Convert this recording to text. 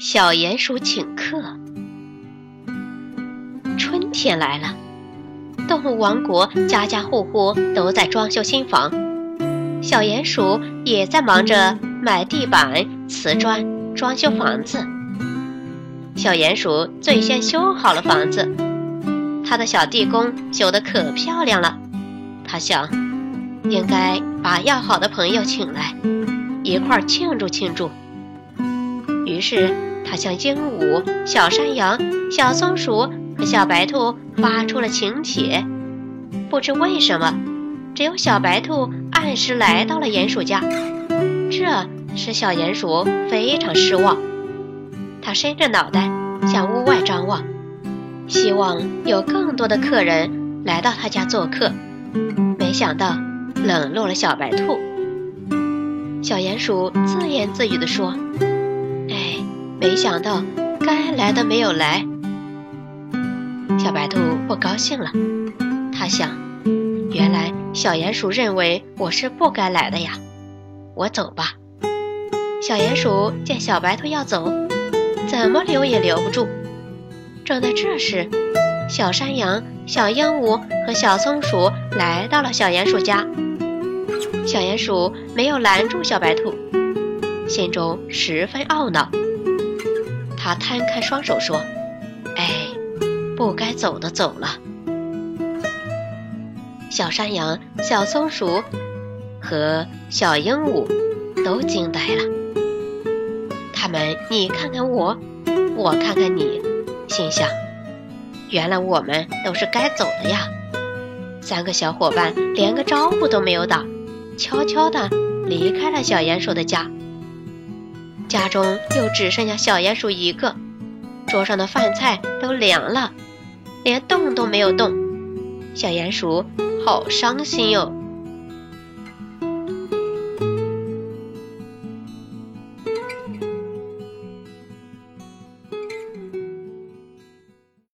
小鼹鼠请客。春天来了，动物王国家家户户都在装修新房，小鼹鼠也在忙着买地板、瓷砖，装修房子。小鼹鼠最先修好了房子，他的小地宫修得可漂亮了。他想，应该把要好的朋友请来，一块儿庆祝庆祝。于是。他向鹦鹉、小山羊、小松鼠和小白兔发出了请帖。不知为什么，只有小白兔按时来到了鼹鼠家，这使小鼹鼠非常失望。他伸着脑袋向屋外张望，希望有更多的客人来到他家做客。没想到冷落了小白兔。小鼹鼠自言自语地说。没想到，该来的没有来。小白兔不高兴了，他想：原来小鼹鼠认为我是不该来的呀。我走吧。小鼹鼠见小白兔要走，怎么留也留不住。正在这时，小山羊、小鹦鹉和小松鼠来到了小鼹鼠家。小鼹鼠没有拦住小白兔，心中十分懊恼。他摊开双手说：“哎，不该走的走了。”小山羊、小松鼠和小鹦鹉都惊呆了。他们你看看我，我看看你，心想：原来我们都是该走的呀。三个小伙伴连个招呼都没有打，悄悄地离开了小鼹鼠的家。家中又只剩下小鼹鼠一个，桌上的饭菜都凉了，连动都没有动。小鼹鼠好伤心哟。